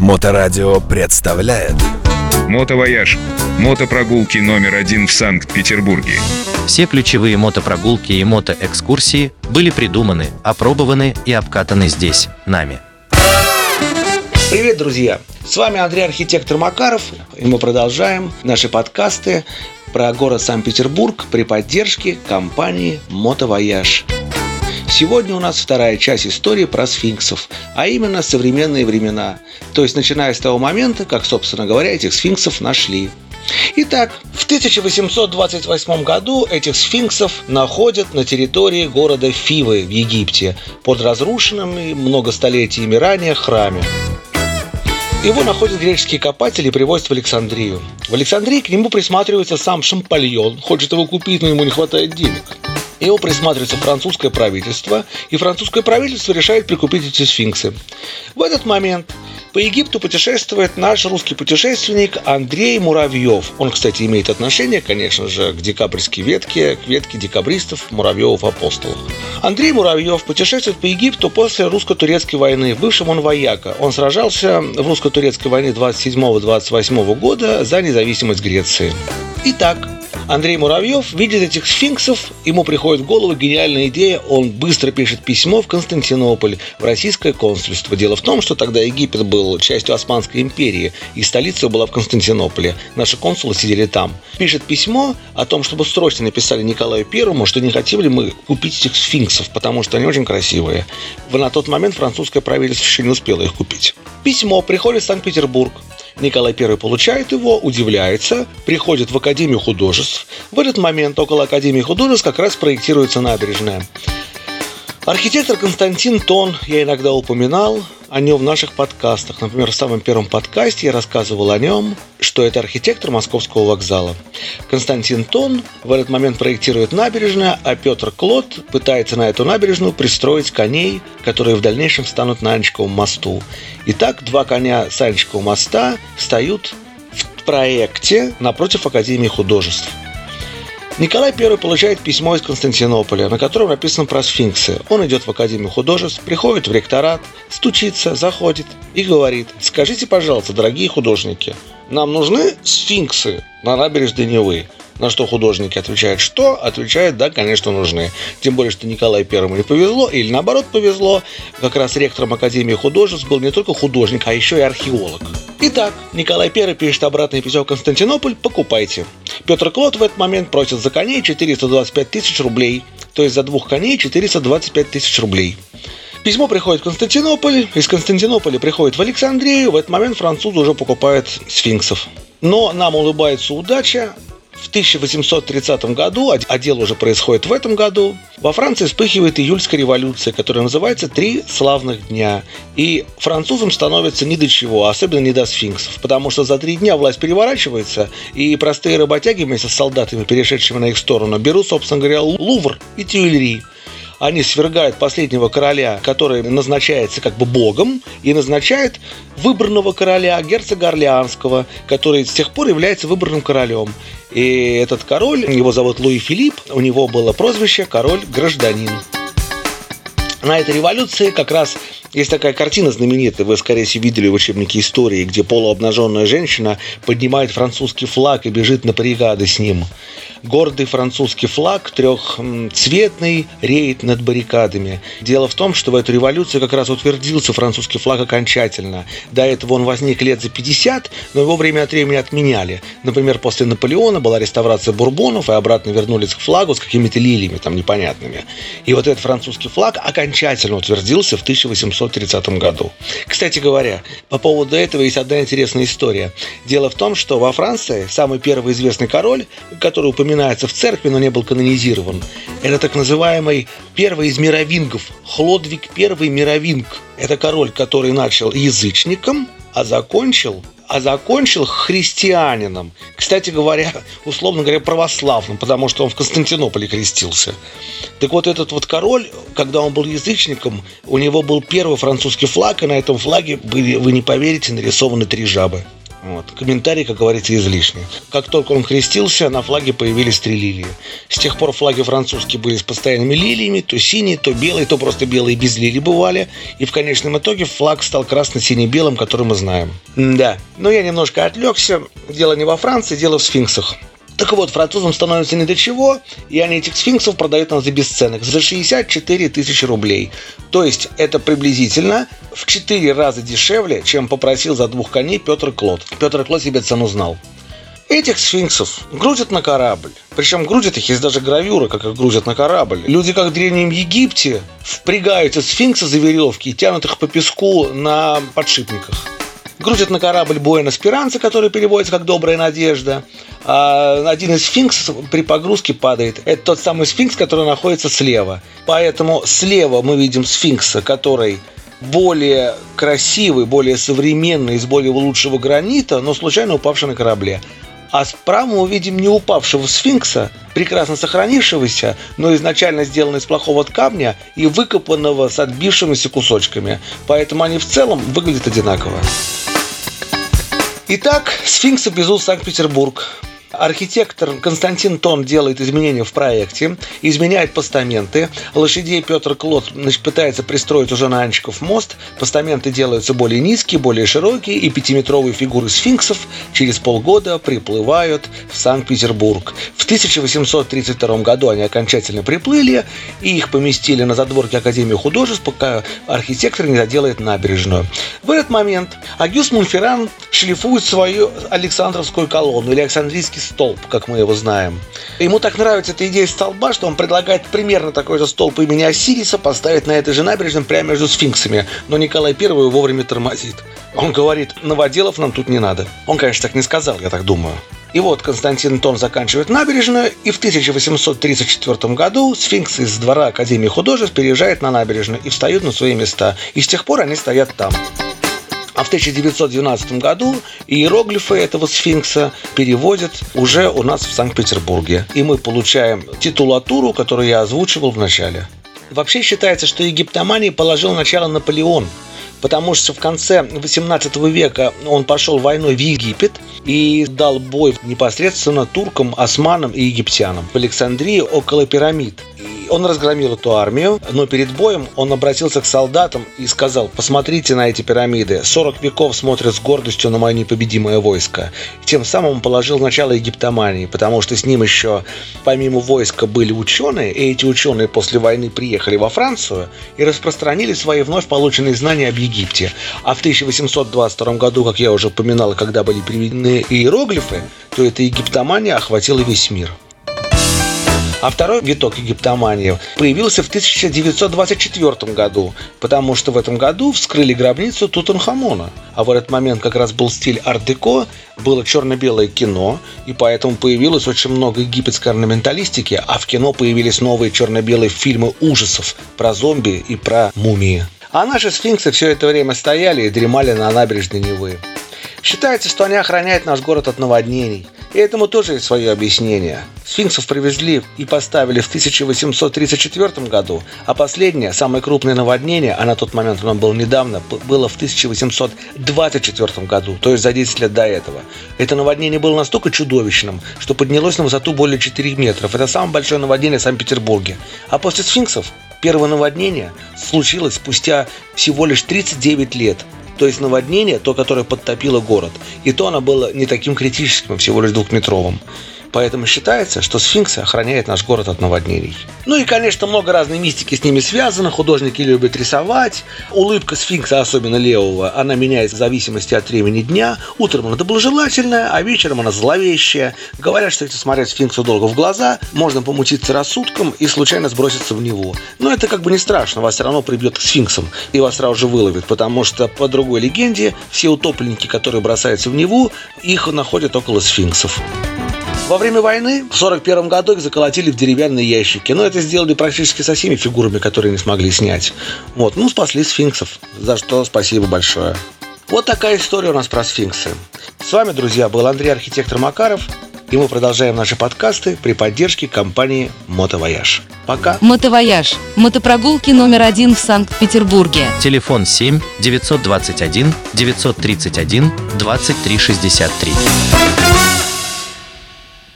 Моторадио представляет Мотовояж. Мотопрогулки номер один в Санкт-Петербурге. Все ключевые мотопрогулки и мотоэкскурсии были придуманы, опробованы и обкатаны здесь, нами. Привет, друзья! С вами Андрей Архитектор Макаров, и мы продолжаем наши подкасты про город Санкт-Петербург при поддержке компании «Мотовояж». Сегодня у нас вторая часть истории про сфинксов, а именно современные времена, то есть начиная с того момента, как, собственно говоря, этих сфинксов нашли. Итак, в 1828 году этих сфинксов находят на территории города Фивы в Египте под разрушенными много столетиями ранее храме. Его находят греческие копатели и привозят в Александрию. В Александрии к нему присматривается сам Шампальон, хочет его купить, но ему не хватает денег. Его присматривается французское правительство, и французское правительство решает прикупить эти сфинксы. В этот момент по Египту путешествует наш русский путешественник Андрей Муравьев. Он, кстати, имеет отношение, конечно же, к декабрьской ветке, к ветке декабристов Муравьевов апостолов. Андрей Муравьев путешествует по Египту после русско-турецкой войны. Бывшим он вояка. Он сражался в русско-турецкой войне 27-28 года за независимость Греции. Итак, Андрей Муравьев видит этих сфинксов, ему приходит в голову гениальная идея, он быстро пишет письмо в Константинополь, в российское консульство. Дело в том, что тогда Египет был частью Османской империи, и столица была в Константинополе. Наши консулы сидели там. Пишет письмо о том, чтобы срочно написали Николаю Первому, что не хотели ли мы купить этих сфинксов, потому что они очень красивые. На тот момент французское правительство еще не успело их купить. Письмо приходит в Санкт-Петербург. Николай I получает его, удивляется, приходит в Академию художеств. В этот момент около Академии художеств как раз проектируется набережная. Архитектор Константин Тон, я иногда упоминал о нем в наших подкастах. Например, в самом первом подкасте я рассказывал о нем, что это архитектор Московского вокзала. Константин Тон в этот момент проектирует набережную, а Петр Клод пытается на эту набережную пристроить коней, которые в дальнейшем станут на Анечковом мосту. Итак, два коня с Анечкового моста встают в проекте напротив Академии художеств. Николай I получает письмо из Константинополя, на котором написано про сфинксы. Он идет в Академию художеств, приходит в ректорат, стучится, заходит и говорит, скажите, пожалуйста, дорогие художники, нам нужны сфинксы на набережной Невы. На что художники отвечают, что? Отвечают, да, конечно, нужны. Тем более, что Николаю Первому не повезло, или наоборот повезло. Как раз ректором Академии художеств был не только художник, а еще и археолог. Итак, Николай I пишет обратное письмо в Константинополь, покупайте. Петр Клод в этот момент просит за коней 425 тысяч рублей. То есть за двух коней 425 тысяч рублей. Письмо приходит в Константинополь, из Константинополя приходит в Александрию, в этот момент французы уже покупают сфинксов. Но нам улыбается удача, в 1830 году, а дело уже происходит в этом году, во Франции вспыхивает июльская революция, которая называется «Три славных дня». И французам становится ни до чего, особенно не до сфинксов, потому что за три дня власть переворачивается, и простые работяги вместе с солдатами, перешедшими на их сторону, берут, собственно говоря, Лувр и Тюильри они свергают последнего короля, который назначается как бы богом, и назначают выбранного короля, герцога Орлеанского, который с тех пор является выбранным королем. И этот король, его зовут Луи Филипп, у него было прозвище «король-гражданин». На этой революции как раз есть такая картина знаменитая, вы, скорее всего, видели в учебнике истории, где полуобнаженная женщина поднимает французский флаг и бежит на баррикады с ним. Гордый французский флаг трехцветный реет над баррикадами. Дело в том, что в эту революцию как раз утвердился французский флаг окончательно. До этого он возник лет за 50, но его время от времени отменяли. Например, после Наполеона была реставрация бурбонов, и обратно вернулись к флагу с какими-то лилиями там непонятными. И вот этот французский флаг окончательно утвердился в 1830 году. Кстати говоря, по поводу этого есть одна интересная история. Дело в том, что во Франции самый первый известный король, который упоминается в церкви, но не был канонизирован. Это так называемый первый из мировингов, Хлодвиг I мировинг. Это король, который начал язычником, а закончил а закончил христианином. Кстати говоря, условно говоря, православным, потому что он в Константинополе крестился. Так вот, этот вот король, когда он был язычником, у него был первый французский флаг, и на этом флаге были, вы не поверите, нарисованы три жабы. Вот. Комментарий, как говорится, излишний. Как только он крестился, на флаге появились три лилии. С тех пор флаги французские были с постоянными лилиями, то синие, то белые, то просто белые без лилий бывали. И в конечном итоге флаг стал красно-сине-белым, который мы знаем. Да, но я немножко отвлекся. Дело не во Франции, дело в сфинксах. Так вот, французам становится не до чего, и они этих сфинксов продают нам за бесценок, за 64 тысячи рублей. То есть это приблизительно в 4 раза дешевле, чем попросил за двух коней Петр Клод. Петр Клод себе цену знал. Этих сфинксов грузят на корабль. Причем грузят их, есть даже гравюра, как их грузят на корабль. Люди, как в Древнем Египте, впрягают эти сфинксы за веревки и тянут их по песку на подшипниках грузят на корабль Буэна Спиранца, который переводится как «Добрая надежда». А один из сфинксов при погрузке падает. Это тот самый сфинкс, который находится слева. Поэтому слева мы видим сфинкса, который более красивый, более современный, из более лучшего гранита, но случайно упавший на корабле. А справа мы увидим не упавшего сфинкса, прекрасно сохранившегося, но изначально сделанный из плохого камня и выкопанного с отбившимися кусочками. Поэтому они в целом выглядят одинаково. Итак, сфинкс обвезул Санкт-Петербург. Архитектор Константин Тон делает изменения в проекте, изменяет постаменты. Лошадей Петр Клод значит, пытается пристроить уже на Анчиков мост. Постаменты делаются более низкие, более широкие, и пятиметровые фигуры сфинксов через полгода приплывают в Санкт-Петербург. В 1832 году они окончательно приплыли, и их поместили на задворке Академии художеств, пока архитектор не доделает набережную. В этот момент Агюст Мунферран шлифует свою Александровскую колонну или Александрийский столб, как мы его знаем. Ему так нравится эта идея столба, что он предлагает примерно такой же столб имени Осириса поставить на этой же набережной прямо между сфинксами. Но Николай I вовремя тормозит. Он говорит, новоделов нам тут не надо. Он, конечно, так не сказал, я так думаю. И вот Константин Тон заканчивает набережную, и в 1834 году сфинксы из двора Академии художеств переезжают на набережную и встают на свои места. И с тех пор они стоят там. А в 1912 году иероглифы этого сфинкса переводят уже у нас в Санкт-Петербурге. И мы получаем титулатуру, которую я озвучивал в начале. Вообще считается, что египтомании положил начало Наполеон, потому что в конце 18 века он пошел войной в Египет и дал бой непосредственно туркам, османам и египтянам в Александрии около пирамид. Он разгромил эту армию, но перед боем он обратился к солдатам и сказал, посмотрите на эти пирамиды, 40 веков смотрят с гордостью на мое непобедимое войско. Тем самым он положил начало египтомании, потому что с ним еще помимо войска были ученые, и эти ученые после войны приехали во Францию и распространили свои вновь полученные знания об Египте. А в 1822 году, как я уже упоминал, когда были приведены иероглифы, то эта египтомания охватила весь мир. А второй виток египтомании появился в 1924 году, потому что в этом году вскрыли гробницу Тутанхамона. А в этот момент как раз был стиль арт-деко, было черно-белое кино, и поэтому появилось очень много египетской орнаменталистики, а в кино появились новые черно-белые фильмы ужасов про зомби и про мумии. А наши сфинксы все это время стояли и дремали на набережной Невы. Считается, что они охраняют наш город от наводнений. И этому тоже есть свое объяснение. Сфинксов привезли и поставили в 1834 году, а последнее, самое крупное наводнение, а на тот момент оно было недавно, было в 1824 году, то есть за 10 лет до этого. Это наводнение было настолько чудовищным, что поднялось на высоту более 4 метров. Это самое большое наводнение в Санкт-Петербурге. А после сфинксов первое наводнение случилось спустя всего лишь 39 лет – то есть наводнение, то, которое подтопило город. И то оно было не таким критическим, всего лишь двухметровым. Поэтому считается, что сфинксы охраняют наш город от наводнений. Ну и, конечно, много разной мистики с ними связано. Художники любят рисовать. Улыбка сфинкса, особенно левого, она меняется в зависимости от времени дня. Утром она доброжелательная, а вечером она зловещая. Говорят, что если смотреть сфинксу долго в глаза, можно помутиться рассудком и случайно сброситься в него. Но это как бы не страшно, вас все равно прибьет к сфинксам и вас сразу же выловит, потому что по другой легенде все утопленники, которые бросаются в Неву, их находят около сфинксов. Во время войны в 1941 году их заколотили в деревянные ящики. Но это сделали практически со всеми фигурами, которые не смогли снять. Вот, ну, спасли сфинксов, за что спасибо большое. Вот такая история у нас про сфинксы. С вами, друзья, был Андрей Архитектор Макаров. И мы продолжаем наши подкасты при поддержке компании «Мотовояж». Пока! Мотовояж. Мотопрогулки номер один в Санкт-Петербурге. Телефон 7 921 931 2363.